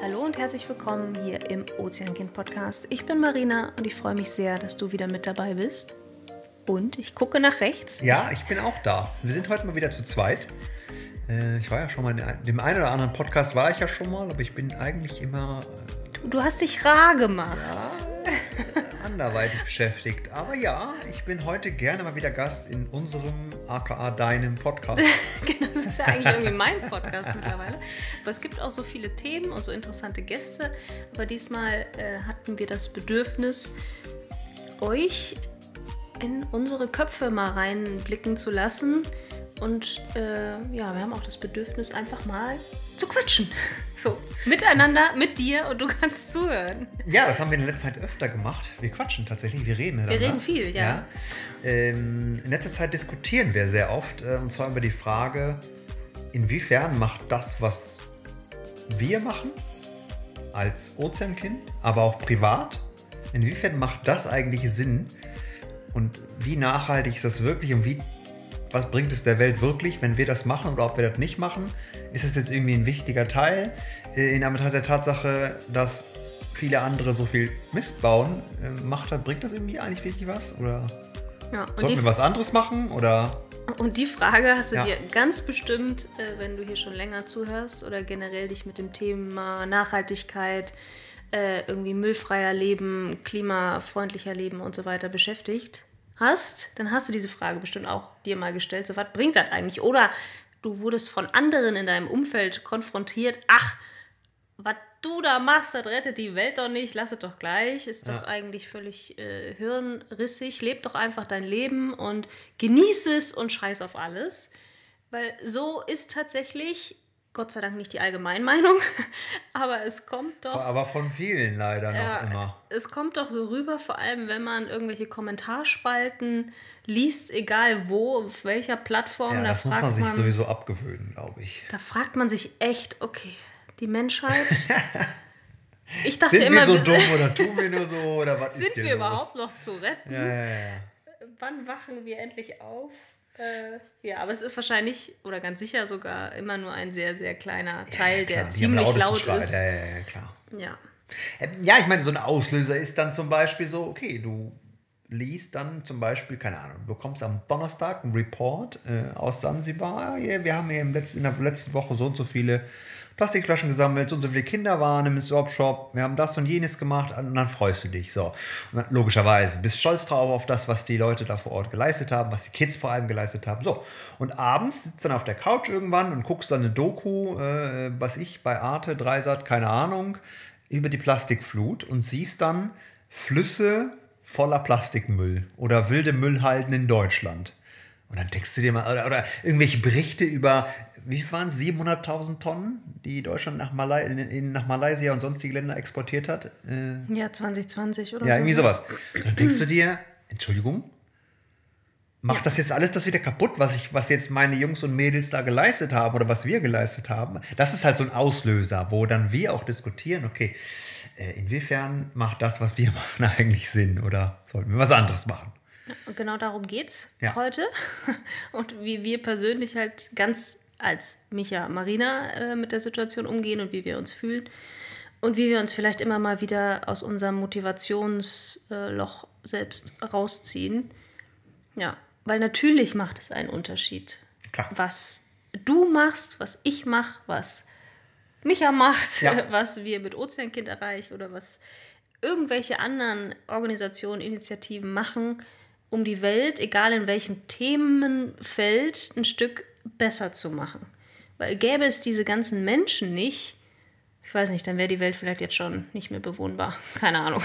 Hallo und herzlich willkommen hier im Ozeankind Podcast. Ich bin Marina und ich freue mich sehr, dass du wieder mit dabei bist. Und ich gucke nach rechts. Ja, ich bin auch da. Wir sind heute mal wieder zu zweit. Äh, ich war ja schon mal in dem einen oder anderen Podcast war ich ja schon mal, aber ich bin eigentlich immer Du, du hast dich rar gemacht. ja, anderweitig beschäftigt. Aber ja, ich bin heute gerne mal wieder Gast in unserem aka deinem Podcast. genau, das ist ja eigentlich irgendwie mein Podcast mittlerweile. Aber es gibt auch so viele Themen und so interessante Gäste. Aber diesmal äh, hatten wir das Bedürfnis, euch in unsere Köpfe mal reinblicken zu lassen. Und äh, ja, wir haben auch das Bedürfnis, einfach mal zu quatschen. So, miteinander, mit dir und du kannst zuhören. Ja, das haben wir in letzter Zeit öfter gemacht. Wir quatschen tatsächlich, wir reden Wir reden viel, ja. ja. Ähm, in letzter Zeit diskutieren wir sehr oft, äh, und zwar über die Frage, inwiefern macht das, was wir machen, als Ozeankind, aber auch privat, inwiefern macht das eigentlich Sinn und wie nachhaltig ist das wirklich und wie, was bringt es der Welt wirklich, wenn wir das machen oder ob wir das nicht machen? Ist es jetzt irgendwie ein wichtiger Teil äh, in Anbetracht der Tatsache, dass viele andere so viel Mist bauen? Äh, macht bringt das irgendwie eigentlich wirklich was? Oder ja sollten wir was anderes machen? Oder und die Frage hast du Ja. dir ganz bestimmt, äh, wenn du hier schon länger zuhörst oder generell dich mit dem Thema Nachhaltigkeit, irgendwie müllfreier Leben, klimafreundlicher Leben und so weiter beschäftigt hast, dann hast du diese Frage bestimmt auch dir mal gestellt. So, was bringt das eigentlich? Oder du wurdest von anderen in deinem Umfeld konfrontiert. Ach, was du da machst, das rettet die Welt doch nicht, lass es doch gleich. Ist doch Ja. eigentlich völlig äh, hirnrissig. Leb doch einfach dein Leben und genieße es und scheiß auf alles. Weil so ist tatsächlich, Gott sei Dank nicht die Allgemeinmeinung, aber es kommt doch. aber von vielen leider noch Ja, immer. Es kommt doch so rüber, vor allem wenn man irgendwelche Kommentarspalten liest, egal wo, auf welcher Plattform, Ja, da das muss man sich man, sowieso abgewöhnen, glaube ich. da fragt man sich echt, okay, die Menschheit. ich dachte Sind immer, wir so dumm oder tun wir nur so oder was sind wir los? überhaupt noch zu retten? Ja, ja, ja. Wann wachen wir endlich auf? Äh, ja, aber es ist wahrscheinlich oder ganz sicher sogar immer nur ein sehr, sehr kleiner Teil, Ja, der klar, ziemlich laut ist. Ja, ja, ja, klar. Ja. Ähm, Ja, ich meine, so ein Auslöser ist dann zum Beispiel so, okay, du liest dann zum Beispiel, keine Ahnung, du bekommst am Donnerstag einen Report äh, aus Sansibar, ja, wir haben im letzten, in der letzten Woche so und so viele Plastikflaschen gesammelt, so und so viele Kinder waren im Swap-Shop, wir haben das und jenes gemacht und dann freust du dich, so. Dann, logischerweise, bist stolz drauf auf das, was die Leute da vor Ort geleistet haben, was die Kids vor allem geleistet haben, so. Und abends sitzt dann auf der Couch irgendwann und guckst dann eine Doku, äh, was ich, bei Arte, Dreisat, keine Ahnung, über die Plastikflut und siehst dann Flüsse voller Plastikmüll oder wilde Müllhalden in Deutschland. Und dann denkst du dir mal, oder, oder irgendwelche Berichte über, wie waren es, 700.000 Tonnen, die Deutschland nach, Malai in, in, nach Malaysia und sonstige Länder exportiert hat. Äh, Ja, 2020 oder ja, so. irgendwie ne? sowas. Dann denkst du dir, Entschuldigung, macht das jetzt alles das wieder kaputt, was, ich, was jetzt meine Jungs und Mädels da geleistet haben oder was wir geleistet haben? Das ist halt so ein Auslöser, wo dann wir auch diskutieren, okay, äh, inwiefern macht das, was wir machen, eigentlich Sinn oder sollten wir was anderes machen? Und genau darum geht's Ja. heute. Und wie wir persönlich halt ganz als Micha Marina äh, mit der Situation umgehen und wie wir uns fühlen. Und wie wir uns vielleicht immer mal wieder aus unserem Motivationsloch selbst rausziehen. Ja, weil natürlich macht es einen Unterschied. Klar. Was du machst, was ich mache, was Micha macht, Ja. was wir mit Ozeankind erreichen oder was irgendwelche anderen Organisationen, Initiativen machen, um die Welt, egal in welchem Themenfeld, ein Stück besser zu machen. Weil gäbe es diese ganzen Menschen nicht, ich weiß nicht, dann wäre die Welt vielleicht jetzt schon nicht mehr bewohnbar. Keine Ahnung.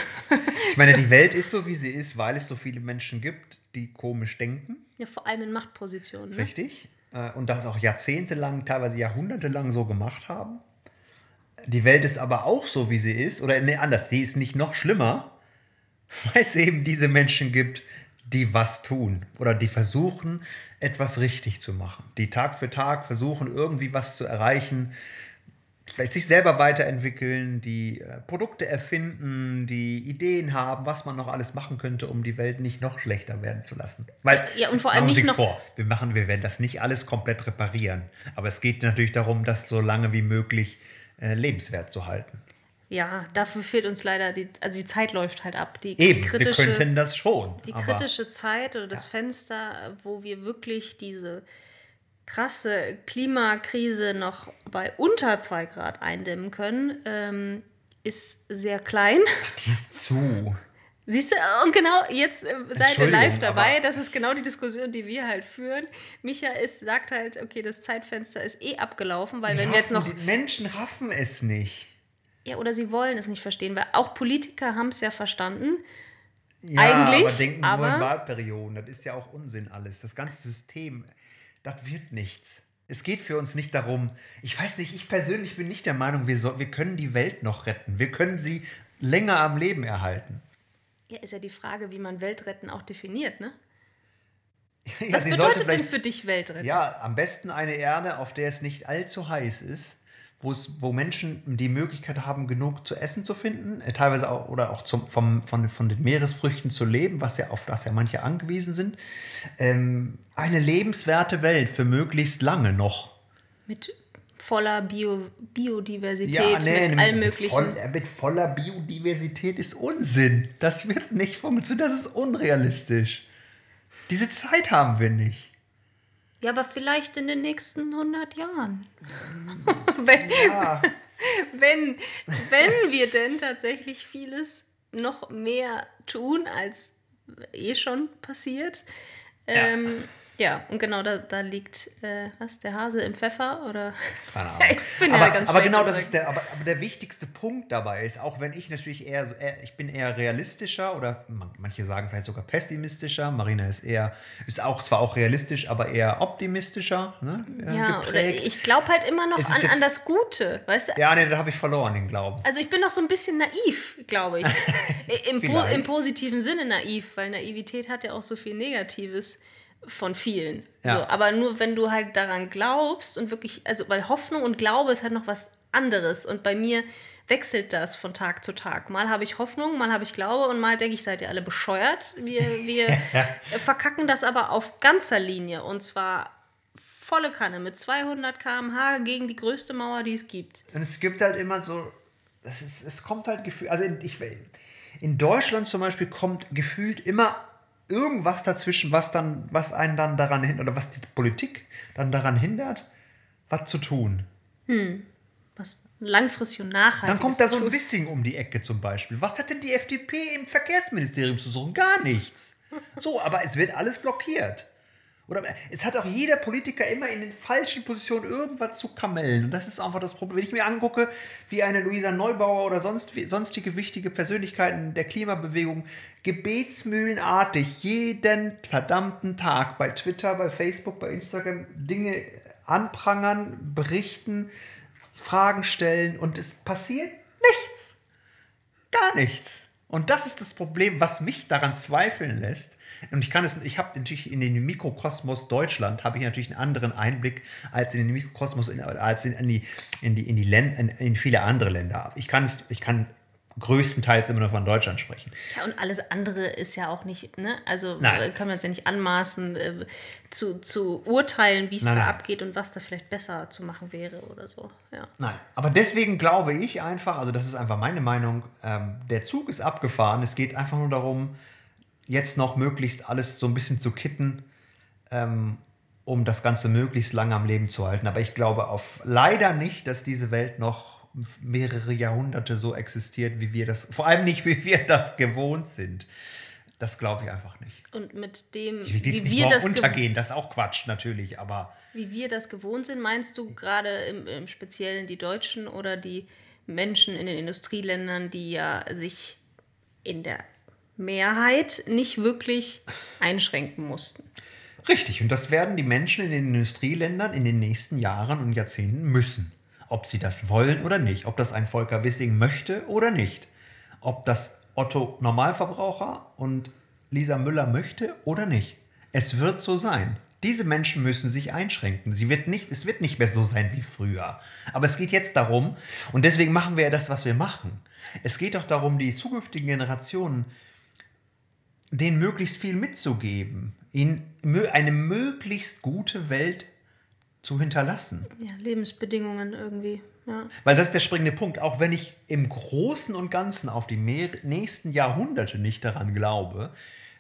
Ich meine, die Welt ist so, wie sie ist, weil es so viele Menschen gibt, die komisch denken. Ja, vor allem in Machtpositionen. Ne? Richtig. Äh, Und das auch jahrzehntelang, teilweise jahrhundertelang so gemacht haben. Die Welt ist aber auch so, wie sie ist. Oder nee, anders, sie ist nicht noch schlimmer, weil es eben diese Menschen gibt, die was tun. Oder die versuchen, etwas richtig zu machen. Die Tag für Tag versuchen, irgendwie was zu erreichen, vielleicht sich selber weiterentwickeln, die äh, Produkte erfinden, die Ideen haben, was man noch alles machen könnte, um die Welt nicht noch schlechter werden zu lassen. Weil, Ja, und vor allem nicht noch- vor, wir machen, wir werden das nicht alles komplett reparieren, aber es geht natürlich darum, das so lange wie möglich äh, lebenswert zu halten. Ja, dafür fehlt uns leider die, also die Zeit läuft halt ab. Die Eben, kritische, wir könnten das schon. die kritische Zeit oder das Fenster, wo wir wirklich diese krasse Klimakrise noch bei unter 2 Grad eindämmen können, ähm, ist sehr klein. die ist zu. Siehst du, und genau jetzt äh, seid ihr live dabei. Das ist genau die Diskussion, die wir halt führen. Micha ist, sagt halt, okay, das Zeitfenster ist eh abgelaufen, weil wenn wir jetzt noch. Die Menschen raffen es nicht. Ja, oder sie wollen es nicht verstehen, weil auch Politiker haben es ja verstanden. Ja, Eigentlich, aber denken nur aber- in Wahlperioden. Das ist ja auch Unsinn alles. Das ganze System, das wird nichts. Es geht für uns nicht darum, ich weiß nicht, ich persönlich bin nicht der Meinung, wir, soll, wir können die Welt noch retten. Wir können sie länger am Leben erhalten. Ja, ist ja die Frage, wie man Weltretten auch definiert, ne? Ja, Was bedeutet denn für dich Weltretten? Ja, am besten eine Erde, auf der es nicht allzu heiß ist, wo, Menschen die Möglichkeit haben, genug zu essen zu finden, äh, teilweise auch oder auch zum, vom, von, von den Meeresfrüchten zu leben, was ja auf das ja manche angewiesen sind. Ähm, eine lebenswerte Welt für möglichst lange noch. Mit voller Bio Biodiversität, nee, mit allem möglichen. Voll, äh, mit voller Biodiversität ist Unsinn. Das wird nicht funktionieren. Das ist unrealistisch. Diese Zeit haben wir nicht. Ja, aber vielleicht in den nächsten 100 Jahren. wenn, Ja. wenn, wenn wir denn tatsächlich vieles noch mehr tun, als eh schon passiert. Ähm, ja. Und genau da, da liegt, äh, was, der Hase im Pfeffer? Oder? Keine Ahnung. Ich bin ja aber, ganz aber genau das ist der, aber, aber der wichtigste Punkt dabei ist, auch wenn ich natürlich eher, so, eher ich bin eher realistischer oder man- manche sagen vielleicht sogar pessimistischer. Marina ist eher, ist auch zwar auch realistisch, aber eher optimistischer. Ne, äh, Ja, oder geprägt. ich glaube halt immer noch an, an das Gute, weißt du? ja, nee, da habe ich verloren den Glauben. Also ich bin noch so ein bisschen naiv, glaube ich. Im, po. Im positiven Sinne naiv, weil Naivität hat ja auch so viel Negatives von vielen. Ja. So, aber nur wenn du halt daran glaubst und wirklich, also weil Hoffnung und Glaube ist halt noch was anderes. Und bei mir wechselt das von Tag zu Tag. Mal habe ich Hoffnung, mal habe ich Glaube und mal denke ich, seid ihr alle bescheuert. Wir, wir verkacken das aber auf ganzer Linie und zwar volle Kanne mit 200 km/h gegen die größte Mauer, die es gibt. Und es gibt halt immer so, das ist, es kommt halt gefühlt, also in, ich, in Deutschland zum Beispiel kommt gefühlt immer irgendwas dazwischen, was dann, was einen dann daran hindert, oder was die Politik dann daran hindert, was zu tun. Was langfristig und nachhaltig Dann kommt da so ein Wissing um die Ecke zum Beispiel. Was hat denn die FDP im Verkehrsministerium zu suchen? Gar nichts. So, aber es wird alles blockiert. Oder es hat auch jeder Politiker immer in den falschen Positionen irgendwas zu kamellen. Und das ist einfach das Problem. Wenn ich mir angucke, wie eine Luisa Neubauer oder sonst, sonstige wichtige Persönlichkeiten der Klimabewegung gebetsmühlenartig jeden verdammten Tag bei Twitter, bei Facebook, bei Instagram Dinge anprangern, berichten, Fragen stellen und es passiert nichts. Gar nichts. Und das ist das Problem, was mich daran zweifeln lässt. Und ich kann es, ich habe natürlich in den Mikrokosmos Deutschland habe ich natürlich einen anderen Einblick als in den Mikrokosmos in, als in, in die in die in die Länder, in, in viele andere Länder. Ich kann es, ich kann größtenteils immer nur von Deutschland sprechen. Ja, und alles andere ist ja auch nicht, ne? Also Nein. äh, kann man uns ja nicht anmaßen, äh, zu, zu urteilen, wie es Nein, da nein. abgeht und was da vielleicht besser zu machen wäre oder so. Ja. Nein, aber deswegen glaube ich einfach, also das ist einfach meine Meinung, ähm, der Zug ist abgefahren. Es geht einfach nur darum, jetzt noch möglichst alles so ein bisschen zu kitten, ähm, um das Ganze möglichst lange am Leben zu halten. Aber ich glaube auf leider nicht, dass diese Welt noch mehrere Jahrhunderte so existiert, wie wir das, vor allem nicht, wie wir das gewohnt sind. Das glaube ich einfach nicht. Und mit dem, Ich will wie jetzt nicht wir, das ge- untergehen, das ist auch Quatsch natürlich, aber wie wir das gewohnt sind, meinst du gerade im, im Speziellen die Deutschen oder die Menschen in den Industrieländern, die ja sich in der Mehrheit nicht wirklich einschränken mussten? Richtig, und das werden die Menschen in den Industrieländern in den nächsten Jahren und Jahrzehnten müssen. Ob sie das wollen oder nicht. Ob das ein Volker Wissing möchte oder nicht. Ob das Otto Normalverbraucher und Lisa Müller möchte oder nicht. Es wird so sein. Diese Menschen müssen sich einschränken. Sie wird nicht, es wird nicht mehr so sein wie früher. Aber es geht jetzt darum, und deswegen machen wir ja das, was wir machen. Es geht doch darum, die zukünftigen Generationen denen möglichst viel mitzugeben, ihnen eine möglichst gute Welt zu hinterlassen. Ja, Lebensbedingungen irgendwie. Ja. Weil das ist der springende Punkt. Auch wenn ich im Großen und Ganzen auf die nächsten Jahrhunderte nicht daran glaube,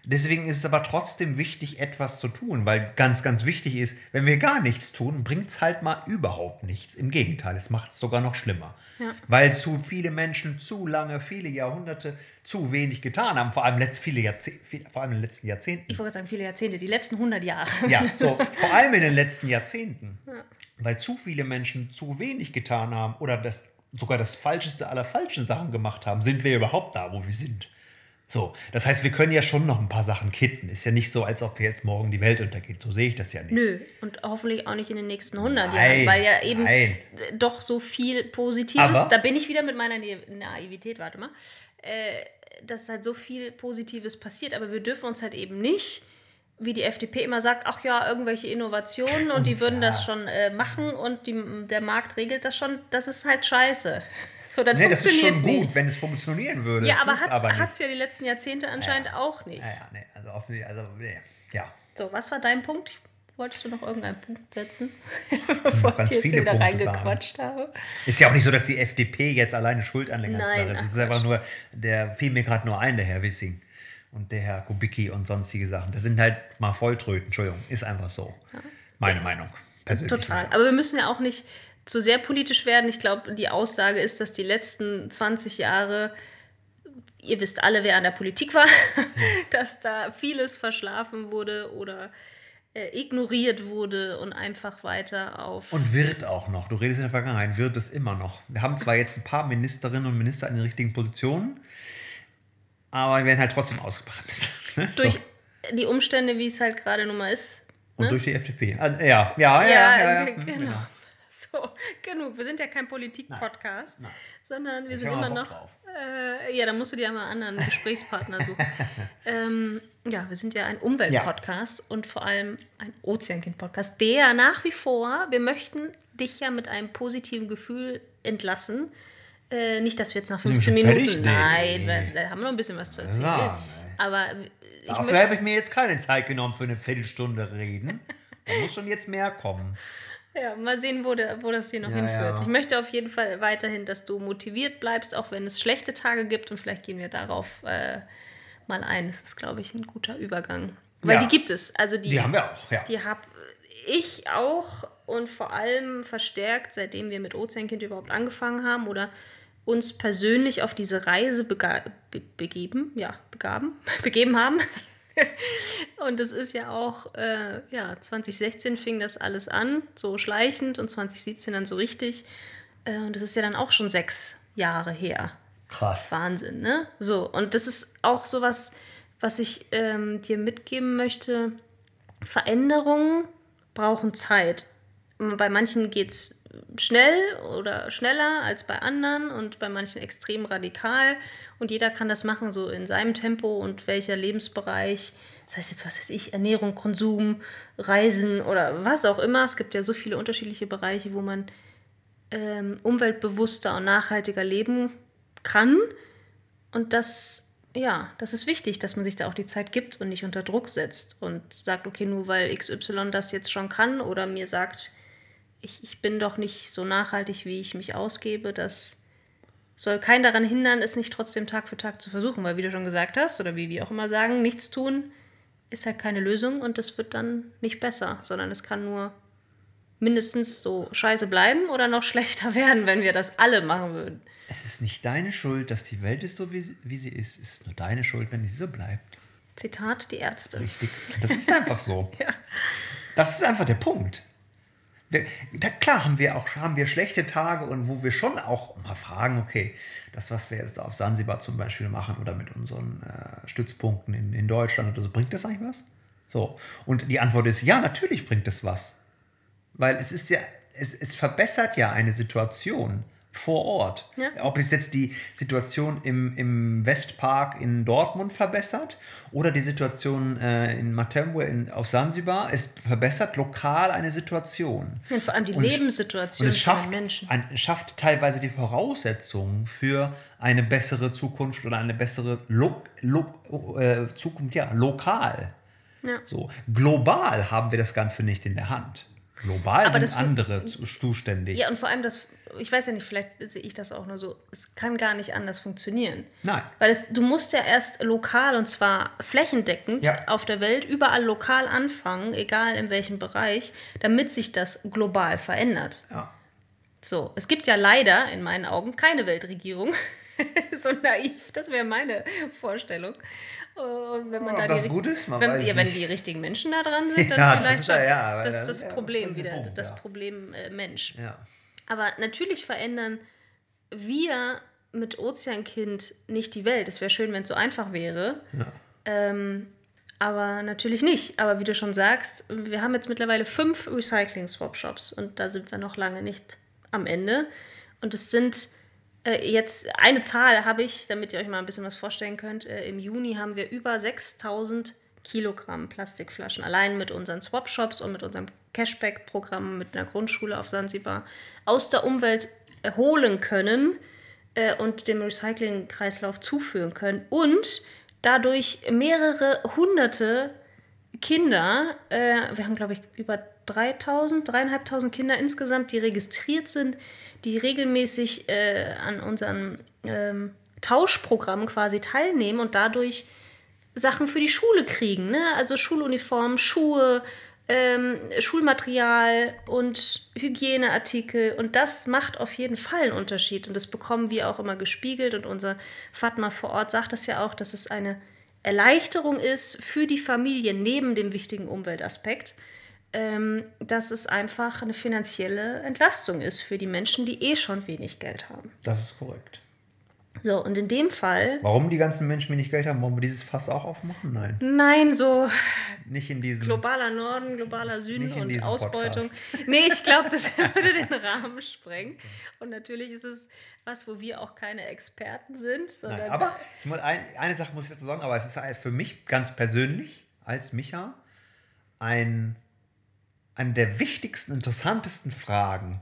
Deswegen ist es aber trotzdem wichtig, etwas zu tun, weil ganz, ganz wichtig ist, wenn wir gar nichts tun, bringt es halt mal überhaupt nichts. Im Gegenteil, es macht es sogar noch schlimmer. Ja. Weil zu viele Menschen zu lange, viele Jahrhunderte zu wenig getan haben, vor allem, letzt, viele vor allem in den letzten Jahrzehnten. Ich wollte sagen, viele Jahrzehnte, die letzten 100 Jahre. Ja, so, vor allem in den letzten Jahrzehnten. Ja. Weil zu viele Menschen zu wenig getan haben oder das, sogar das Falscheste aller falschen Sachen gemacht haben, sind wir überhaupt da, wo wir sind. So, das heißt, wir können ja schon noch ein paar Sachen kitten. Ist ja nicht so, als ob jetzt morgen die Welt untergeht. So sehe ich das ja nicht. Nö, und hoffentlich auch nicht in den nächsten 100 nein, Jahren, weil ja eben nein. doch so viel Positives, Aber, da bin ich wieder mit meiner Naivität, warte mal, äh, dass halt so viel Positives passiert. Aber wir dürfen uns halt eben nicht wie die FDP immer sagt, ach ja, irgendwelche Innovationen und die würden ja. das schon äh, machen und die, der Markt regelt das schon, das ist halt scheiße. So, das, nee, das ist schon gut, nicht. wenn es funktionieren würde. Ja, aber hat es ja die letzten Jahrzehnte anscheinend ja. auch nicht. Ja, ja, nee, also, offensichtlich, also nee, ja. So, was war dein Punkt? Wolltest du noch irgendeinen Punkt setzen, bevor ich jetzt wieder reingequatscht habe? Ist ja auch nicht so, dass die FDP jetzt alleine Schuld an der ganzen Sache ist. Es ist einfach nur, der fiel mir gerade nur ein, der Herr Wissing und der Herr Kubicki und sonstige Sachen. Das sind halt mal Volltröten, Entschuldigung, ist einfach so. Ja. Meine Meinung. Persönlich. Total. Aber wir müssen ja auch nicht zu sehr politisch werden. Ich glaube, die Aussage ist, dass die letzten 20 Jahre, ihr wisst alle, wer an der Politik war, dass da vieles verschlafen wurde oder äh, ignoriert wurde und einfach weiter auf. Und wird auch noch. Du redest in der Vergangenheit, wird es immer noch. Wir haben zwar jetzt ein paar Ministerinnen und Minister in den richtigen Positionen, aber wir werden halt trotzdem ausgebremst. Ne? Durch so. die Umstände, wie es halt gerade nun mal ist. Und ne? durch die FDP. Also, ja, ja, ja, ja, ja, ja, genau. genau. So, genug. Wir sind ja kein Politik-Podcast, sondern wir sind immer noch. Äh, ja, da musst du dir einmal einen anderen Gesprächspartner suchen. ähm, ja, wir sind ja ein Umwelt-Podcast ja. und vor allem ein Ozeankind-Podcast, der nach wie vor, wir möchten dich ja mit einem positiven Gefühl entlassen. Äh, nicht, dass wir jetzt nach 15 Minuten. Nein, nee. da haben wir noch ein bisschen was zu erzählen. Ja, Aber ich Dafür habe ich mir jetzt keine Zeit genommen für eine Viertelstunde reden. Da muss schon jetzt mehr kommen. Ja, mal sehen, wo, der, wo das hier noch ja, hinführt. Ja. Ich möchte auf jeden Fall weiterhin, dass du motiviert bleibst, auch wenn es schlechte Tage gibt. Und vielleicht gehen wir darauf äh, mal ein. Das ist, glaube ich, ein guter Übergang. Weil die gibt es. Also die, die haben wir auch, ja. Die habe ich auch und vor allem verstärkt, seitdem wir mit Ozeankind überhaupt angefangen haben oder uns persönlich auf diese Reise be begeben, ja, begaben, begeben haben. und es ist ja auch, äh, ja, 2016 fing das alles an, so schleichend und 2017 dann so richtig. Äh, und das ist ja dann auch schon sechs Jahre her. Krass. Wahnsinn, ne? So, und das ist auch sowas, was ich ähm, dir mitgeben möchte. Veränderungen brauchen Zeit. Bei manchen geht es schnell oder schneller als bei anderen und bei manchen extrem radikal. Und jeder kann das machen, so in seinem Tempo und welcher Lebensbereich. Das heißt jetzt, was weiß ich, Ernährung, Konsum, Reisen oder was auch immer. Es gibt ja so viele unterschiedliche Bereiche, wo man ähm, umweltbewusster und nachhaltiger leben kann. Und das, ja, das ist wichtig, dass man sich da auch die Zeit gibt und nicht unter Druck setzt und sagt, okay, nur weil XY das jetzt schon kann oder mir sagt, ich, ich bin doch nicht so nachhaltig, wie ich mich ausgebe. Das soll keinen daran hindern, es nicht trotzdem Tag für Tag zu versuchen, weil wie du schon gesagt hast, oder wie wir auch immer sagen, nichts tun ist halt keine Lösung und das wird dann nicht besser, sondern es kann nur mindestens so scheiße bleiben oder noch schlechter werden, wenn wir das alle machen würden. Es ist nicht deine Schuld, dass die Welt ist so, wie sie, wie sie ist. Es ist nur deine Schuld, wenn sie so bleibt. Zitat die Ärzte. Richtig. Das ist einfach so. ja. Das ist einfach der Punkt da, klar haben wir auch haben wir schlechte Tage und wo wir schon auch mal fragen, okay, das, was wir jetzt auf Sansibar zum Beispiel machen oder mit unseren äh, Stützpunkten in, in Deutschland oder so, bringt das eigentlich was? So. Und die Antwort ist ja, natürlich bringt es was. Weil es ist ja, es, es verbessert ja eine Situation. Vor Ort. Ja. Ob es jetzt die Situation im, im Westpark in Dortmund verbessert oder die Situation äh, in Matembwe in, auf Sansibar, es verbessert lokal eine Situation. Und vor allem die Und Lebenssituation Und es schafft, Menschen. ein, es schafft teilweise die Voraussetzungen für eine bessere Zukunft oder eine bessere lo, lo, äh, Zukunft, ja, lokal. Ja. So. Global haben wir das Ganze nicht in der Hand. Global Aber das sind andere zu- zuständig. Ja, und vor allem das, ich weiß ja nicht, vielleicht sehe ich das auch nur so, es kann gar nicht anders funktionieren. Nein. Weil es, du musst ja erst lokal und zwar flächendeckend Ja. auf der Welt überall lokal anfangen, egal in welchem Bereich, damit sich das global verändert. Ja. So, es gibt ja leider in meinen Augen keine Weltregierung. so naiv, das wäre meine Vorstellung. Und wenn man Ja, da das die, gut ist, man wenn, ja, wenn die richtigen Menschen da dran sind, dann Ja, das vielleicht ja- schon. ja, das das ist das Problem wieder, Punkt, das ja. Problem äh, Mensch. Aber natürlich verändern wir mit Ozeankind nicht die Welt. Es wäre schön, wenn es so einfach wäre. Ähm, aber natürlich nicht. Aber wie du schon sagst, wir haben jetzt mittlerweile fünf Recycling-Swap-Shops und da sind wir noch lange nicht am Ende. Und es sind jetzt, eine Zahl habe ich, damit ihr euch mal ein bisschen was vorstellen könnt. Äh, Im Juni haben wir über 6000 Kilogramm Plastikflaschen allein mit unseren Swap-Shops und mit unserem Cashback-Programm mit einer Grundschule auf Sansibar aus der Umwelt äh, holen können äh, und dem Recycling-Kreislauf zuführen können und dadurch mehrere hunderte Kinder, äh, wir haben glaube ich über 3000, dreieinhalbtausend Kinder insgesamt, die registriert sind, die regelmäßig äh, an unseren ähm, Tauschprogrammen quasi teilnehmen und dadurch Sachen für die Schule kriegen, ne? Also Schuluniform, Schuhe, ähm, Schulmaterial und Hygieneartikel. Und das macht auf jeden Fall einen Unterschied. Und das bekommen wir auch immer gespiegelt. Und unser Fatma vor Ort sagt das ja auch, dass es eine Erleichterung ist für die Familie neben dem wichtigen Umweltaspekt, ähm, dass es einfach eine finanzielle Entlastung ist für die Menschen, die eh schon wenig Geld haben. Das ist korrekt. So, und in dem Fall, Warum die ganzen Menschen wenig Geld haben, wollen wir dieses Fass auch aufmachen? Nein. nein, so Nicht in diesem. globaler Norden, globaler Süden Nicht und Ausbeutung. Podcast. Nee, ich glaube, das würde den Rahmen sprengen. Und natürlich ist es was, wo wir auch keine Experten sind, sondern Nein, aber ich muss, ein, eine Sache muss ich dazu sagen, aber es ist halt für mich ganz persönlich als Micha ein, eine der wichtigsten, interessantesten Fragen,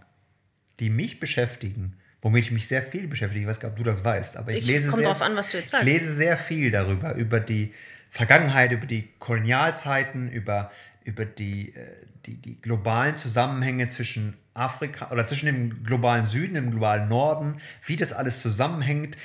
die mich beschäftigen, womit ich mich sehr viel beschäftige. Ich weiß gar nicht, ob du das weißt, aber ich, Ich- lese sehr, an, Ich lese sehr viel darüber, über die Vergangenheit, über die Kolonialzeiten, über, über die, äh, die, die globalen Zusammenhänge zwischen Afrika oder zwischen dem globalen Süden, dem globalen Norden, wie das alles zusammenhängt,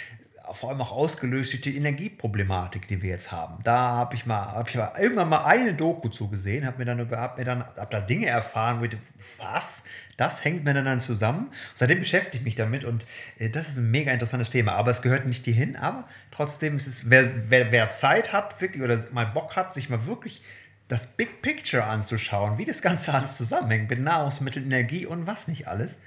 vor allem auch ausgelöst durch die Energieproblematik, die wir jetzt haben. Da habe ich mal, hab ich mal irgendwann mal eine Doku zugesehen, habe mir dann hab mir dann hab da Dinge erfahren, wo ich was? Das hängt mir dann zusammen. Seitdem beschäftige ich mich damit und äh, das ist ein mega interessantes Thema. Aber es gehört nicht hierhin, aber trotzdem ist es, wer, wer, wer Zeit hat, wirklich oder mal Bock hat, sich mal wirklich das Big Picture anzuschauen, wie das Ganze alles zusammenhängt mit Nahrungsmitteln, Energie und was nicht alles,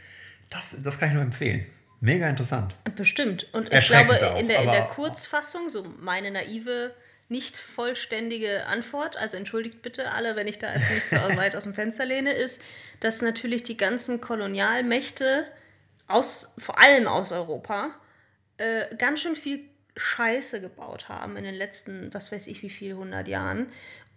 das, das kann ich nur empfehlen. Mega interessant. Bestimmt. Und ich glaube, auch, in, der, in der Kurzfassung, so meine naive, nicht vollständige Antwort, also entschuldigt bitte alle, wenn ich da jetzt nicht so weit aus dem Fenster lehne, ist, dass natürlich die ganzen Kolonialmächte, aus, vor allem aus Europa, äh, ganz schön viel Scheiße gebaut haben in den letzten, was weiß ich, wie viel hundert Jahren.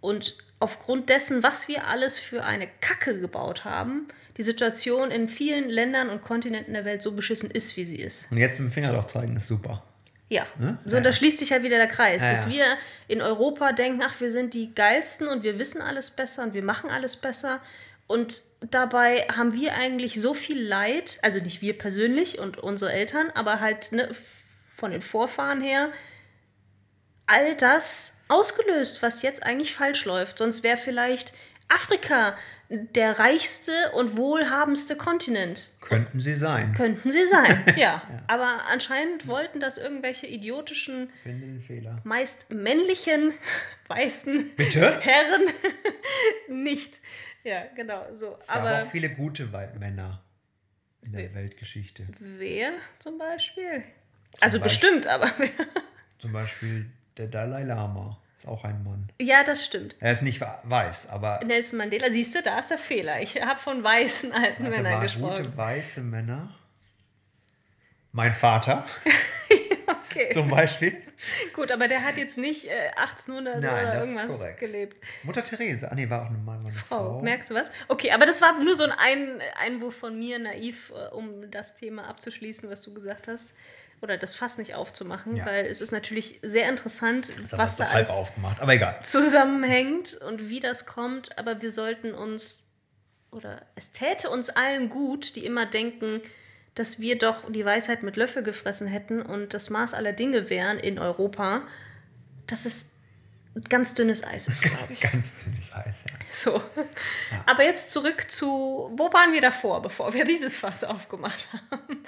Und aufgrund dessen, was wir alles für eine Kacke gebaut haben, die Situation in vielen Ländern und Kontinenten der Welt so beschissen ist, wie sie ist. Und jetzt mit dem Finger drauf zeigen, ist super. Ja, Ne? so Ja. da schließt sich halt wieder der Kreis, Ja, dass ja. wir in Europa denken, ach, wir sind die geilsten und wir wissen alles besser und wir machen alles besser und dabei haben wir eigentlich so viel Leid, also nicht wir persönlich und unsere Eltern, aber halt ne, von den Vorfahren her, all das ausgelöst, was jetzt eigentlich falsch läuft. Sonst wäre vielleicht Afrika der reichste und wohlhabendste Kontinent. Könnten sie sein. Könnten sie sein, ja. Aber anscheinend wollten das irgendwelche idiotischen, meist männlichen, weißen Bitte? Herren nicht. Ja, genau, so. Es Aber auch viele gute Männer in der Weltgeschichte. wer zum Beispiel? Also Beispiel- bestimmt, aber wer? Zum Beispiel der Dalai Lama ist auch ein Mann. Ja, das stimmt. Er ist nicht weiß, aber Nelson Mandela, siehst du, da ist der Fehler. Ich habe von weißen alten warte Männern gesprochen. gute weiße Männer. Mein Vater Okay. zum Beispiel. Gut, aber der hat jetzt nicht äh, 1800 Nein, oder irgendwas gelebt. Mutter Therese. Ah, nee, war auch eine Mann, eine Frau, Frau. merkst du was? Okay, aber das war nur so ein ein Einwurf von mir, naiv, äh, um das Thema abzuschließen, was du gesagt hast. Oder das Fass nicht aufzumachen, Ja. weil es ist natürlich sehr interessant, was da alles aufgemacht, aber egal. zusammenhängt und wie das kommt. Aber wir sollten uns, oder es täte uns allen gut, die immer denken, dass wir doch die Weisheit mit Löffel gefressen hätten und das Maß aller Dinge wären in Europa, dass es ganz dünnes Eis ist, glaube ich. Ganz dünnes Eis, ja. So. Aber jetzt zurück zu, wo waren wir davor, bevor wir dieses Fass aufgemacht haben?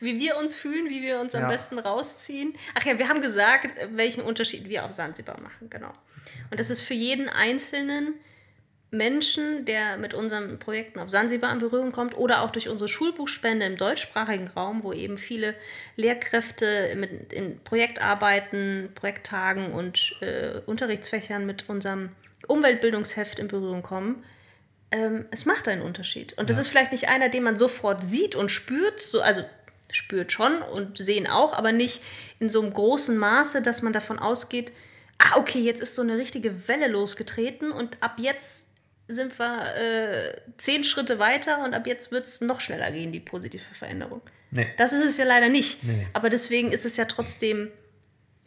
Wie wir uns fühlen, wie wir uns am Ja. besten rausziehen. Ach ja, wir haben gesagt, welchen Unterschied wir auf Sansibar machen, genau. Und das ist für jeden Einzelnen Menschen, der mit unseren Projekten auf Sansibar in Berührung kommt oder auch durch unsere Schulbuchspende im deutschsprachigen Raum, wo eben viele Lehrkräfte mit, in Projektarbeiten, Projekttagen und äh, Unterrichtsfächern mit unserem Umweltbildungsheft in Berührung kommen. Ähm, es macht einen Unterschied. Und das ist vielleicht nicht einer, den man sofort sieht und spürt, so, also spürt schon und sehen auch, aber nicht in so einem großen Maße, dass man davon ausgeht, ah, okay, jetzt ist so eine richtige Welle losgetreten und ab jetzt sind wir äh, zehn Schritte weiter und ab jetzt wird es noch schneller gehen, die positive Veränderung. Nee. Das ist es ja leider nicht. Nee. Aber deswegen ist es ja trotzdem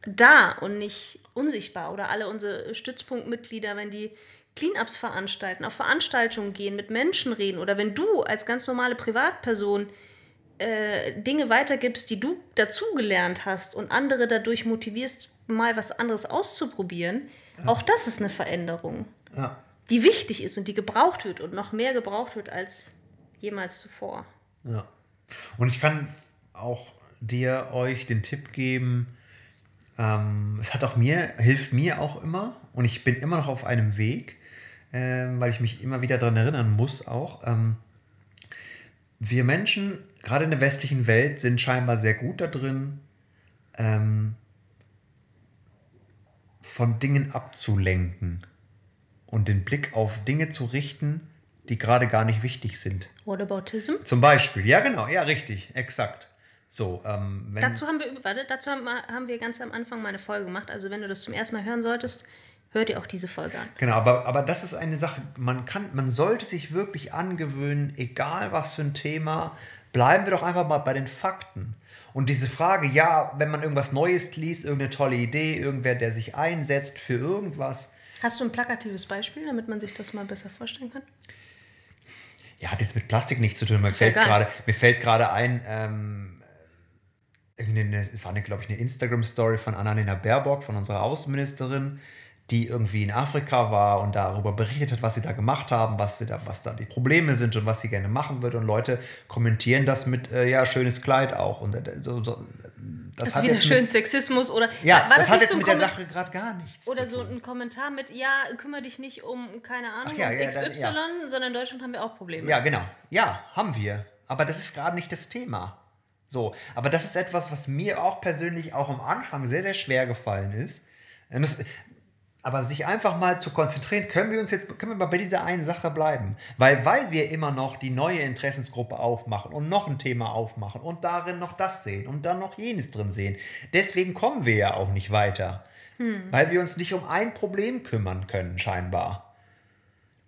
da und nicht unsichtbar. Oder alle unsere Stützpunktmitglieder, wenn die Cleanups veranstalten, auf Veranstaltungen gehen, mit Menschen reden oder wenn du als ganz normale Privatperson äh, Dinge weitergibst, die du dazugelernt hast und andere dadurch motivierst, mal was anderes auszuprobieren, auch das ist eine Veränderung, Ja. Die wichtig ist und die gebraucht wird und noch mehr gebraucht wird als jemals zuvor. Ja. Und ich kann auch dir, euch den Tipp geben, ähm, es hat auch mir, hilft mir auch immer und ich bin immer noch auf einem Weg, ähm, weil ich mich immer wieder daran erinnern muss auch. Ähm, wir Menschen, gerade in der westlichen Welt, sind scheinbar sehr gut da drin, ähm, von Dingen abzulenken und den Blick auf Dinge zu richten, die gerade gar nicht wichtig sind. Whataboutism? Zum Beispiel, ja genau, ja richtig, exakt. So, ähm, Dazu haben wir, warte, dazu haben wir, haben wir ganz am Anfang mal eine Folge gemacht. Also wenn du das zum ersten Mal hören solltest, hör dir auch diese Folge an. genau, aber, aber das ist eine Sache, man kann, man sollte sich wirklich angewöhnen, egal was für ein Thema, bleiben wir doch einfach mal bei den Fakten. Und diese Frage, ja, wenn man irgendwas Neues liest, irgendeine tolle Idee, irgendwer, der sich einsetzt für irgendwas, Hast du ein plakatives Beispiel, damit man sich das mal besser vorstellen kann? ja, hat jetzt mit Plastik nichts zu tun. Mir fällt egal. gerade, mir fällt gerade ein, ähm, eine, glaube ich, eine Instagram-Story von Annalena Baerbock, von unserer Außenministerin, die irgendwie in Afrika war und darüber berichtet hat, was sie da gemacht haben, was, sie da, was da die Probleme sind und was sie gerne machen würde. Und Leute kommentieren das mit, äh, ja, schönes Kleid auch. Und äh, so, so, das, Das ist hat wieder schön mit, Sexismus oder Ja, war das, hat nicht jetzt so mit der Sache gerade gar nichts oder so ein Kommentar mit ja, kümmere dich nicht um keine Ahnung ja, ja, XY, dann- ja. sondern in Deutschland haben wir auch Probleme. Ja, genau. Ja, haben wir. Aber das ist gerade nicht das Thema. So, aber das ist etwas, was mir auch persönlich auch am Anfang sehr, sehr schwer gefallen ist. Das, aber sich einfach mal zu konzentrieren, können wir uns jetzt, können wir mal bei dieser einen Sache bleiben. Weil, weil wir immer noch die neue Interessensgruppe aufmachen und noch ein Thema aufmachen und darin noch das sehen und dann noch jenes drin sehen. Deswegen kommen wir ja auch nicht weiter. Weil wir uns nicht um ein Problem kümmern können, scheinbar.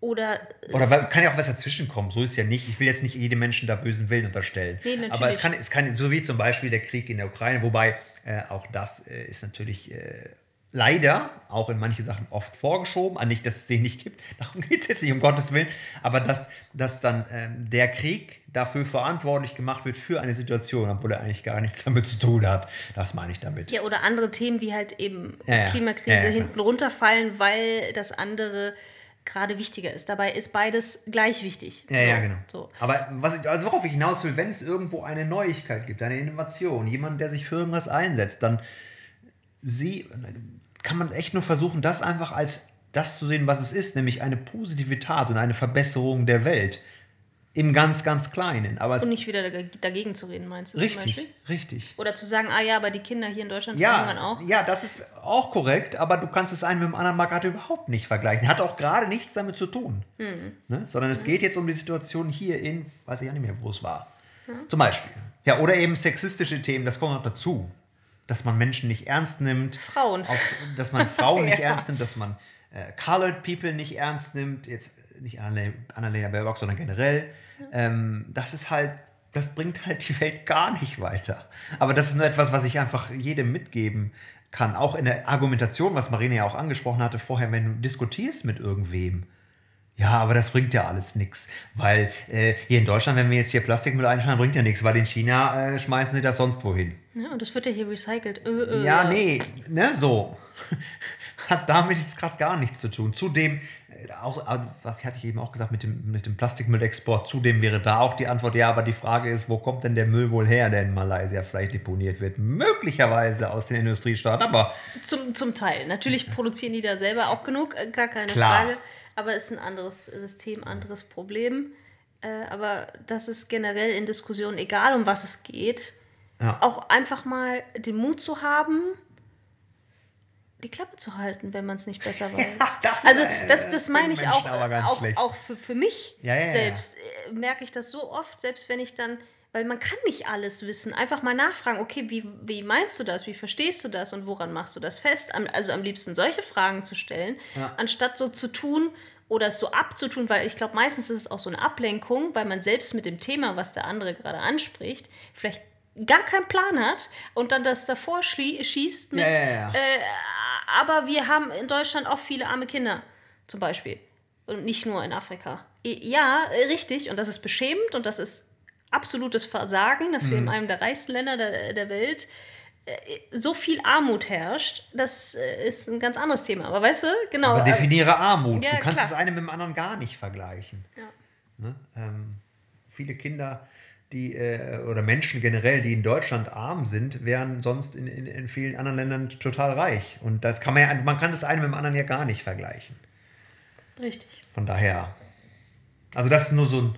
Oder Oder weil, kann ja auch was dazwischen kommen. So ist ja nicht. Ich will jetzt nicht jedem Menschen da bösen Willen unterstellen. Nee, natürlich. Aber es kann, es kann, so wie zum Beispiel der Krieg in der Ukraine, wobei äh, auch das äh, ist natürlich äh, leider auch in manche Sachen oft vorgeschoben. Ah, nicht, dass es sie nicht gibt. Darum geht es jetzt nicht, um Gottes Willen. Aber dass, dass dann ähm, der Krieg dafür verantwortlich gemacht wird für eine Situation, obwohl er eigentlich gar nichts damit zu tun hat. Das meine ich damit. ja, oder andere Themen wie halt eben Ja, ja. Klimakrise Ja, ja, hinten runterfallen, weil das andere gerade wichtiger ist. Dabei ist beides gleich wichtig. Ja, ja, So, genau. So. Aber was ich, also worauf ich hinaus will, wenn es irgendwo eine Neuigkeit gibt, eine Innovation, jemand, der sich für irgendwas einsetzt, dann sie, kann man echt nur versuchen, das einfach als das zu sehen, was es ist, nämlich eine positive Tat und eine Verbesserung der Welt. Im ganz, ganz Kleinen. Aber Und nicht wieder dag- dagegen zu reden, meinst du richtig, richtig. Oder zu sagen, ah ja, aber die Kinder hier in Deutschland verhungern Ja, auch. ja, das ist auch korrekt, aber du kannst es einen mit dem anderen gerade überhaupt nicht vergleichen. Hat auch gerade nichts damit zu tun. Hm. Ne? Sondern es geht jetzt um die Situation hier in, weiß ich auch nicht mehr, wo es war. Zum Beispiel. Ja, oder eben sexistische Themen, das kommt noch dazu. Dass man Menschen nicht ernst nimmt. Frauen. Auf, dass man Frauen nicht Ja. ernst nimmt, dass man äh, Colored People nicht ernst nimmt. Jetzt nicht Annalena Annalena Baerbock, sondern generell. Ähm, das ist halt, das bringt halt die Welt gar nicht weiter. Aber das ist nur etwas, was ich einfach jedem mitgeben kann. Auch in der Argumentation, was Marina ja auch angesprochen hatte vorher, wenn du diskutierst mit irgendwem. Ja, aber das bringt ja alles nichts. Weil äh, hier in Deutschland, wenn wir jetzt hier Plastikmüll einschneiden, bringt ja nichts, weil in China äh, schmeißen sie das sonst wohin. Ja, und das wird ja hier recycelt. Äh, äh, Ja, nee, ne, so. Hat damit jetzt gerade gar nichts zu tun. Zudem, äh, auch, äh, was hatte ich eben auch gesagt mit dem, mit dem Plastikmüllexport, zudem wäre da auch die Antwort, ja, aber die Frage ist, wo kommt denn der Müll wohl her, der in Malaysia vielleicht deponiert wird? Möglicherweise aus den Industriestaaten, aber Zum, zum Teil. Natürlich produzieren die da selber auch genug, äh, gar keine Klar. Frage. Aber ist ein anderes System, anderes Problem. Aber das ist generell in Diskussionen, egal um was es geht, Ja. auch einfach mal den Mut zu haben, die Klappe zu halten, wenn man es nicht besser weiß. das, also äh, das, das meine ich auch, auch, auch für, für mich Ja, ja, ja. selbst äh, merke ich das so oft, selbst wenn ich dann, weil man kann nicht alles wissen, einfach mal nachfragen, okay, wie, wie meinst du das, wie verstehst du das und woran machst du das fest? Also am liebsten solche Fragen zu stellen, Ja. anstatt so zu tun oder es so abzutun, weil ich glaube, meistens ist es auch so eine Ablenkung, weil man selbst mit dem Thema, was der andere gerade anspricht, vielleicht gar keinen Plan hat und dann das davor schießt mit, Ja, ja, ja. Äh, aber wir haben in Deutschland auch viele arme Kinder, zum Beispiel. Und nicht nur in Afrika. Ja, richtig. Und das ist beschämend und das ist absolutes Versagen, dass wir Mhm. in einem der reichsten Länder der, der Welt äh, so viel Armut herrscht. Das äh, ist ein ganz anderes Thema. Aber weißt du, genau. Aber äh, definiere Armut. ja, du kannst klar. das eine mit dem anderen gar nicht vergleichen. Ja. Ne? Ähm, viele Kinder, die äh, oder Menschen generell, die in Deutschland arm sind, wären sonst in, in, in vielen anderen Ländern total reich. Und das kann man ja, man kann das eine mit dem anderen ja gar nicht vergleichen. Richtig. Von daher. Also das ist nur so ein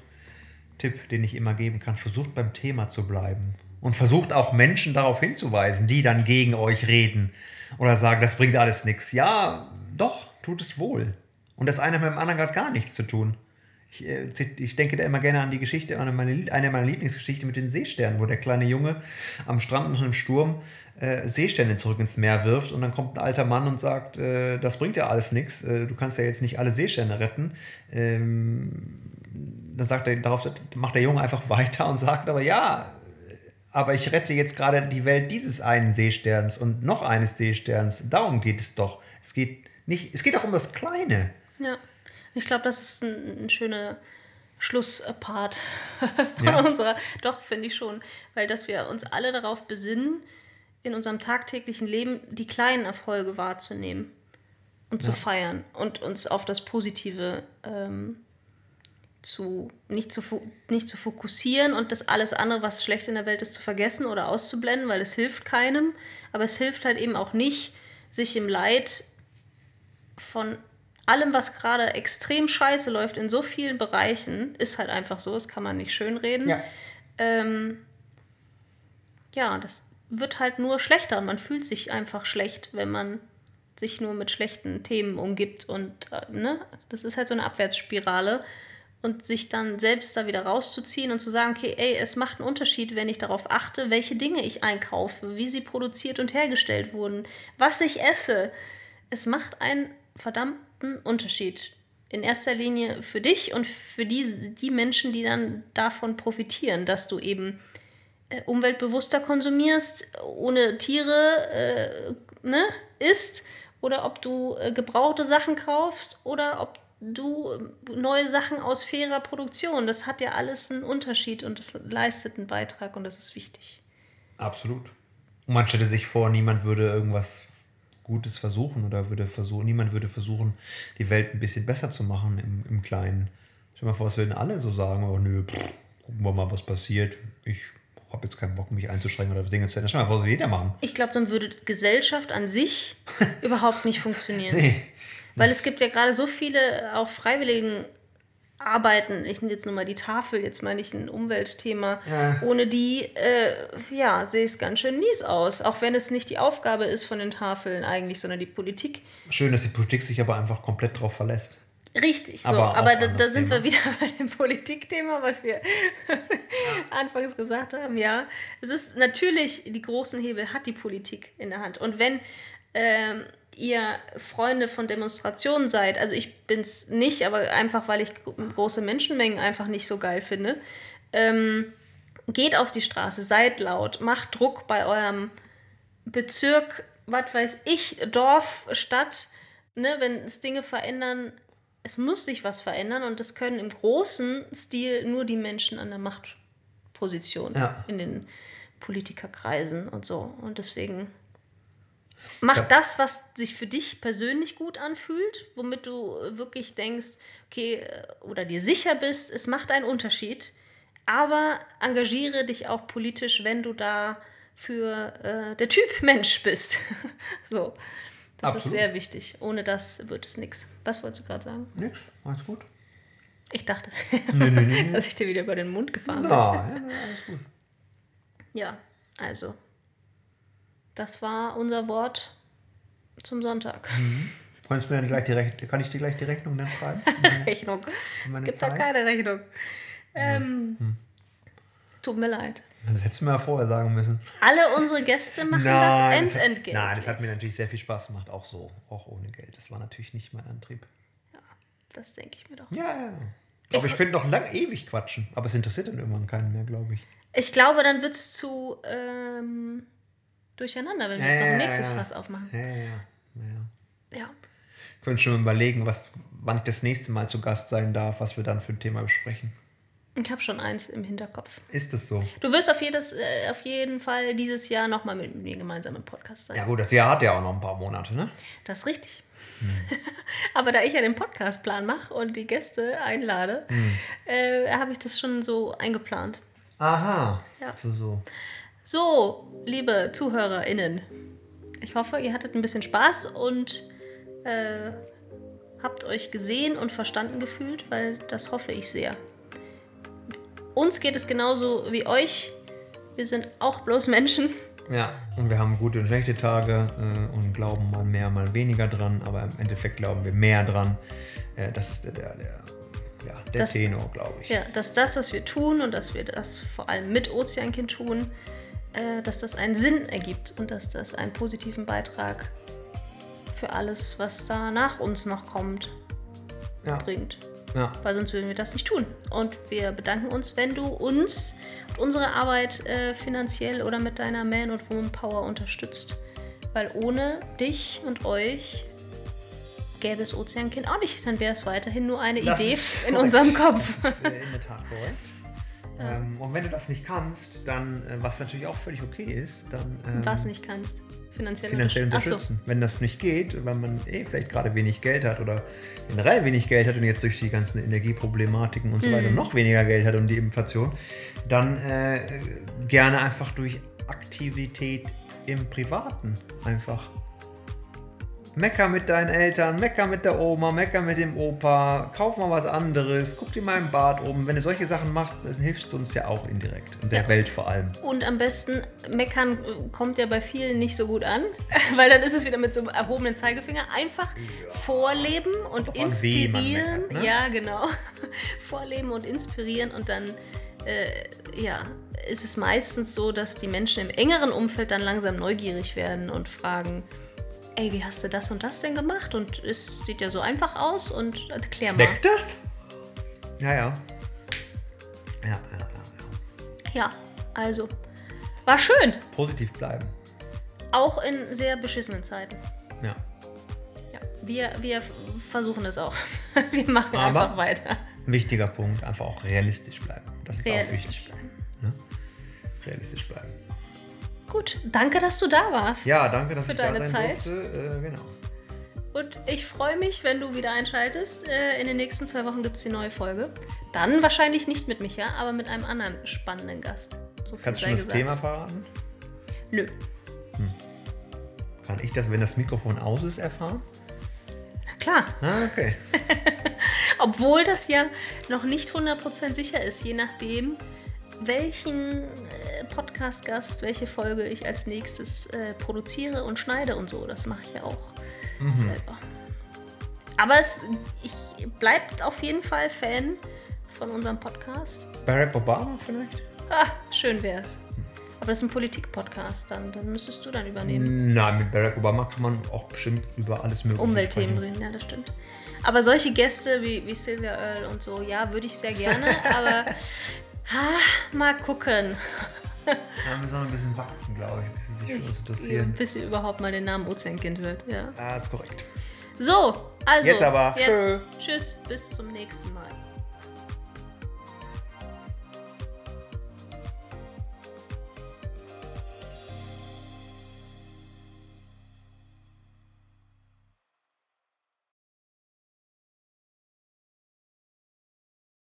Tipp, den ich immer geben kann. Versucht beim Thema zu bleiben. Und versucht auch Menschen darauf hinzuweisen, die dann gegen euch reden oder sagen, das bringt alles nichts. Ja, doch, tut es wohl. Und das eine hat mit dem anderen hat gar nichts zu tun. Ich, äh, ich denke da immer gerne an die Geschichte, an meine, eine meiner Lieblingsgeschichten mit den Seesternen, wo der kleine Junge am Strand nach einem Sturm äh, Seesterne zurück ins Meer wirft und dann kommt ein alter Mann und sagt, äh, das bringt ja alles nichts, äh, du kannst ja jetzt nicht alle Seesterne retten. Ähm, dann sagt er, darauf macht der Junge einfach weiter und sagt aber ja, aber ich rette jetzt gerade die Welt dieses einen Seesterns und noch eines Seesterns. Darum geht es doch. Es geht nicht, es geht auch um das Kleine. Ja. Ich glaube, das ist ein, ein schöner Schlusspart von Ja. unserer. Doch, finde ich schon. Weil dass wir uns alle darauf besinnen, in unserem tagtäglichen Leben die kleinen Erfolge wahrzunehmen und zu feiern und uns auf das Positive ähm, zu, nicht, zu, nicht zu fokussieren und das alles andere, was schlecht in der Welt ist, zu vergessen oder auszublenden, weil es hilft keinem. Aber es hilft halt eben auch nicht, sich im Leid von allem, was gerade extrem scheiße läuft in so vielen Bereichen, ist halt einfach so, das kann man nicht schönreden. Ja. Ähm, ja, das wird halt nur schlechter und man fühlt sich einfach schlecht, wenn man sich nur mit schlechten Themen umgibt und äh, ne, das ist halt so eine Abwärtsspirale und sich dann selbst da wieder rauszuziehen und zu sagen, okay, ey, es macht einen Unterschied, wenn ich darauf achte, welche Dinge ich einkaufe, wie sie produziert und hergestellt wurden, was ich esse. Es macht einen verdammten Unterschied. In erster Linie für dich und für die, die Menschen, die dann davon profitieren, dass du eben äh, umweltbewusster konsumierst, ohne Tiere äh, ne, isst, oder ob du äh, gebrauchte Sachen kaufst oder ob du äh, neue Sachen aus fairer Produktion. Das hat ja alles einen Unterschied und das leistet einen Beitrag und das ist wichtig. Absolut. Und man stellte sich vor, niemand würde irgendwas Gutes versuchen oder würde versuchen, niemand würde versuchen, die Welt ein bisschen besser zu machen im, im Kleinen. Stell dir mal vor, es würden alle so sagen, oh nö, pff, gucken wir mal, was passiert. Ich habe jetzt keinen Bock, mich einzuschränken oder Dinge zu ändern. Stell dir mal vor, das würde jeder machen. Ich glaube, dann würde Gesellschaft an sich überhaupt nicht funktionieren. Nee. Weil es gibt ja gerade so viele auch freiwilligen Arbeiten, ich nehme jetzt nur mal die Tafel, jetzt meine ich ein Umweltthema, Ja. ohne die, äh, ja, sehe es ganz schön mies aus. Auch wenn es nicht die Aufgabe ist von den Tafeln eigentlich, sondern die Politik. Schön, dass die Politik sich aber einfach komplett drauf verlässt. Richtig, so. Aber Aber, da, da sind wir Thema. wieder bei dem Politikthema, was wir anfangs gesagt haben. Ja, es ist natürlich, die großen Hebel hat die Politik in der Hand. Und wenn ähm, ihr Freunde von Demonstrationen seid, also ich bin es nicht, aber einfach, weil ich gro- große Menschenmengen einfach nicht so geil finde, ähm, geht auf die Straße, seid laut, macht Druck bei eurem Bezirk, was weiß ich, Dorf, Stadt, ne, wenn es Dinge verändern, es muss sich was verändern und das können im großen Stil nur die Menschen an der Machtposition Ja. in den Politikerkreisen und so. Und deswegen mach Ja. das, was sich für dich persönlich gut anfühlt, womit du wirklich denkst, okay, äh, oder dir sicher bist, es macht einen Unterschied. Aber engagiere dich auch politisch, wenn du da für äh, der Typ Mensch bist. so. Das ist Absolut. sehr wichtig. Ohne das wird es nichts. Was wolltest du gerade sagen? Nix, alles gut. Ich dachte, Nee, nee, nee. dass ich dir wieder über den Mund gefahren bin. Nein, nein, alles gut. Ja, also. Das war unser Wort zum Sonntag. Kannst du mir dann gleich die Rech kann ich dir gleich die Rechnung dann schreiben? Rechnung. Es gibt da Zeit? keine Rechnung. Ähm, Tut mir leid. Das hättest du mir ja vorher sagen müssen. Alle unsere Gäste machen das das Endentgelt. Nein, das hat mir natürlich sehr viel Spaß gemacht, auch so, auch ohne Geld. Das war natürlich nicht mein Antrieb. Das denke ich mir doch. Ja, ja. Aber ich könnte noch lang ewig quatschen, aber es interessiert dann irgendwann keinen mehr, glaube ich. Ich glaube, dann wird es zu ähm, durcheinander, wenn wir jetzt noch ein nächstes. Fass aufmachen. Ja, ja, ja. ja. Könnte schon überlegen, was, wann ich das nächste Mal zu Gast sein darf, was wir dann für ein Thema besprechen. Ich habe schon eins im Hinterkopf. Ist das so? Du wirst auf, jedes, äh, auf jeden Fall dieses Jahr nochmal mit mir gemeinsam im Podcast sein. Ja gut, das Jahr hat ja auch noch ein paar Monate, ne? Das ist richtig. Hm. Aber da ich ja den Podcastplan mache und die Gäste einlade, Hm. äh, habe ich das schon so eingeplant. Aha. Ja. So, so. So, liebe ZuhörerInnen, ich hoffe, ihr hattet ein bisschen Spaß und äh, habt euch gesehen und verstanden gefühlt, weil das hoffe ich sehr. Uns geht es genauso wie euch. Wir sind auch bloß Menschen. Ja, und wir haben gute und schlechte Tage äh, und glauben mal mehr, mal weniger dran, aber im Endeffekt glauben wir mehr dran. Äh, das ist der, der, der, ja, der Das- Tenor, glaube ich. Ja, dass das, was wir tun und dass wir das vor allem mit Ozeankind tun, äh, dass das einen Sinn ergibt und dass das einen positiven Beitrag für alles, was da nach uns noch kommt, Ja, bringt. ja. Weil sonst würden wir das nicht tun. Und wir bedanken uns, wenn du uns und unsere Arbeit äh, finanziell oder mit deiner Man- und Woman-Power unterstützt. Weil ohne dich und euch gäbe es Ozeankind auch nicht. Dann wäre es weiterhin nur eine Das Idee in unserem Kopf. Das ist in der Tat korrekt. Ähm, und wenn du das nicht kannst, dann, äh, was natürlich auch völlig okay ist, dann ähm, Was nicht kannst. Finanziell, finanziell unterstützen. unterstützen. Wenn das nicht geht, weil man eh vielleicht gerade wenig Geld hat oder generell wenig Geld hat und jetzt durch die ganzen Energieproblematiken und so Mhm. weiter noch weniger Geld hat und die Inflation, dann äh, gerne einfach durch Aktivität im Privaten einfach. Mecker mit deinen Eltern, mecker mit der Oma, mecker mit dem Opa, kauf mal was anderes, guck dir mal im Bad um. Wenn du solche Sachen machst, dann hilfst du uns ja auch indirekt und der Ja. Welt vor allem. Und am besten, meckern kommt ja bei vielen nicht so gut an, weil dann ist es wieder mit so einem erhobenen Zeigefinger. Einfach vorleben und man inspirieren. meckert, ne? Ja, genau. vorleben und inspirieren und dann, äh, ja, ist es meistens so, dass die Menschen im engeren Umfeld dann langsam neugierig werden und fragen, ey, wie hast du das und das denn gemacht? Und es sieht ja so einfach aus und erklär mal. Schmeckt das? Ja, ja. Ja, ja, ja. ja. Ja, also, war schön. Positiv bleiben. Auch in sehr beschissenen Zeiten. Ja. Ja, wir, wir versuchen es auch. Wir machen Aber- einfach weiter. Wichtiger Punkt, einfach auch realistisch bleiben. Das ist auch wichtig. bleiben. Realistisch bleiben. Gut, danke, dass du da warst. Ja, danke, dass Für ich deine da sein Zeit. durfte. Äh, genau. Und ich freue mich, wenn du wieder einschaltest. Äh, In den nächsten zwei Wochen gibt es die neue Folge. Dann wahrscheinlich nicht mit Micha, aber mit einem anderen spannenden Gast. So Kannst du schon das gesagt. Thema verraten? Nö. Kann ich das, wenn das Mikrofon aus ist, erfahren? Na klar. Ah, okay. Obwohl das ja noch nicht 100% sicher ist, je nachdem, welchen äh, Podcast-Gast, welche Folge ich als nächstes äh, produziere und schneide und so. Das mache ich ja auch Mhm. selber. Aber es, ich bleibt auf jeden Fall Fan von unserem Podcast. Barack Obama vielleicht? Ah, schön wär's. Aber das ist ein Politik-Podcast, dann, dann müsstest du dann übernehmen. Nein, mit Barack Obama kann man auch bestimmt über alles mögliche Umweltthemen reden, ja, das stimmt. Aber solche Gäste wie, wie Sylvia Earle und so, ja, würde ich sehr gerne, aber ah, mal gucken. Ja, wir sollen ein bisschen wachsen, glaube ich, ein bisschen sich für uns interessieren. Bis ihr überhaupt mal den Namen Ozeankind hört, ja. Ah, ist korrekt. So, also. Jetzt aber. Jetzt. Tschüss, bis zum nächsten Mal.